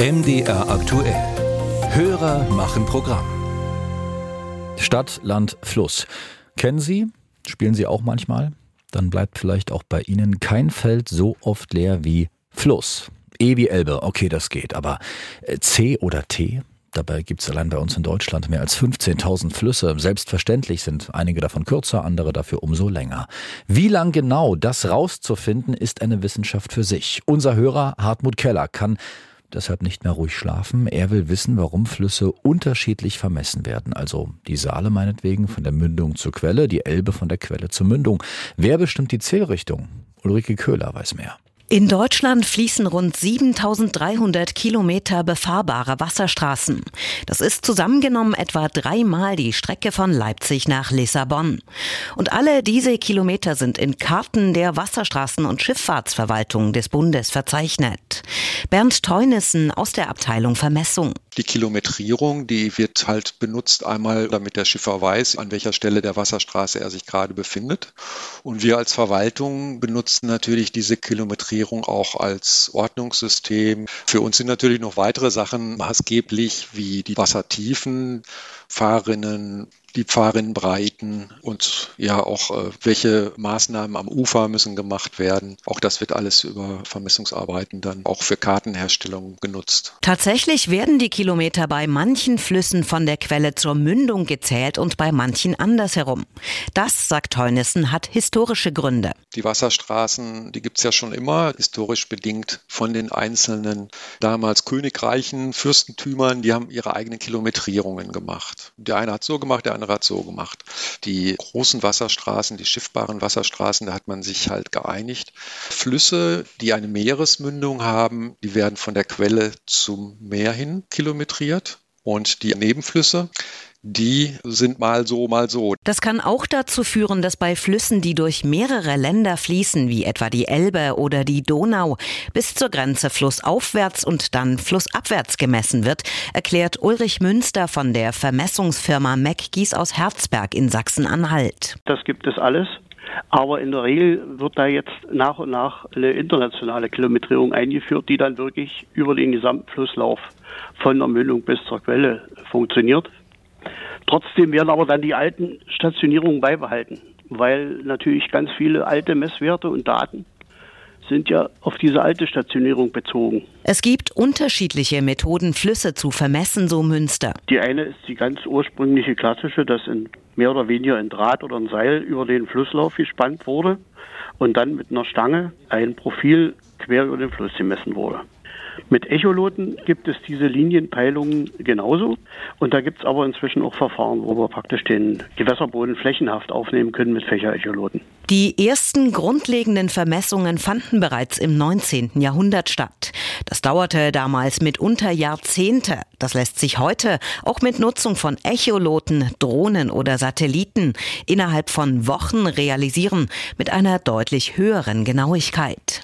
MDR aktuell. Hörer machen Programm. Stadt, Land, Fluss. Kennen Sie? Spielen Sie auch manchmal? Dann bleibt vielleicht auch bei Ihnen kein Feld so oft leer wie Fluss. E wie Elbe, okay, das geht. Aber äh, C oder T? Dabei gibt es allein bei uns in Deutschland mehr als 15.000 Flüsse. Selbstverständlich sind einige davon kürzer, andere dafür umso länger. Wie lang genau das rauszufinden, ist eine Wissenschaft für sich. Unser Hörer Hartmut Keller kann deshalb nicht mehr ruhig schlafen. Er will wissen, warum Flüsse unterschiedlich vermessen werden. Also die Saale meinetwegen von der Mündung zur Quelle, die Elbe von der Quelle zur Mündung. Wer bestimmt die Zählrichtung? Ulrike Köhler weiß mehr. In Deutschland fließen rund 7300 Kilometer befahrbare Wasserstraßen. Das ist zusammengenommen etwa dreimal die Strecke von Leipzig nach Lissabon. Und alle diese Kilometer sind in Karten der Wasserstraßen- und Schifffahrtsverwaltung des Bundes verzeichnet. Bernd Teunissen aus der Abteilung Vermessung. Die Kilometrierung, die wird halt benutzt einmal, damit der Schiffer weiß, an welcher Stelle der Wasserstraße er sich gerade befindet. Und wir als Verwaltung benutzen natürlich diese Kilometrierung auch als Ordnungssystem. Für uns sind natürlich noch weitere Sachen maßgeblich, wie die Wassertiefen, Fahrrinnen, die Fahrrinnenbreiten und ja auch äh, welche Maßnahmen am Ufer müssen gemacht werden. Auch das wird alles über Vermessungsarbeiten dann auch für Kartenherstellung genutzt. Tatsächlich werden die Kilometer bei manchen Flüssen von der Quelle zur Mündung gezählt und bei manchen andersherum. Das, sagt Heunissen, hat historische Gründe. Die Wasserstraßen, die gibt es ja schon immer, historisch bedingt von den einzelnen damals Königreichen, Fürstentümern, die haben ihre eigenen Kilometrierungen gemacht gemacht. Der eine hat so gemacht, der andere hat so gemacht. Die großen Wasserstraßen, die schiffbaren Wasserstraßen, da hat man sich halt geeinigt. Flüsse, die eine Meeresmündung haben, die werden von der Quelle zum Meer hin kilometriert. Und die Nebenflüsse, die sind mal so, mal so. Das kann auch dazu führen, dass bei Flüssen, die durch mehrere Länder fließen, wie etwa die Elbe oder die Donau, bis zur Grenze flussaufwärts und dann flussabwärts gemessen wird, erklärt Ulrich Münster von der Vermessungsfirma McGies aus Herzberg in Sachsen-Anhalt. Das gibt es alles. Aber in der Regel wird da jetzt nach und nach eine internationale Kilometrierung eingeführt, die dann wirklich über den gesamten Flusslauf von der Mündung bis zur Quelle funktioniert. Trotzdem werden aber dann die alten Stationierungen beibehalten, weil natürlich ganz viele alte Messwerte und Daten sind ja auf diese alte Stationierung bezogen. Es gibt unterschiedliche Methoden, Flüsse zu vermessen, so Münster. Die eine ist die ganz ursprüngliche klassische, dass in mehr oder weniger ein Draht oder ein Seil über den Flusslauf gespannt wurde und dann mit einer Stange ein Profil quer über den Fluss gemessen wurde. Mit Echoloten gibt es diese Linienpeilungen genauso. Und da gibt es aber inzwischen auch Verfahren, wo wir praktisch den Gewässerboden flächenhaft aufnehmen können mit Fächerecholoten. Die ersten grundlegenden Vermessungen fanden bereits im 19. Jahrhundert statt. Das dauerte damals mitunter Jahrzehnte. Das lässt sich heute auch mit Nutzung von Echoloten, Drohnen oder Satelliten innerhalb von Wochen realisieren mit einer deutlich höheren Genauigkeit.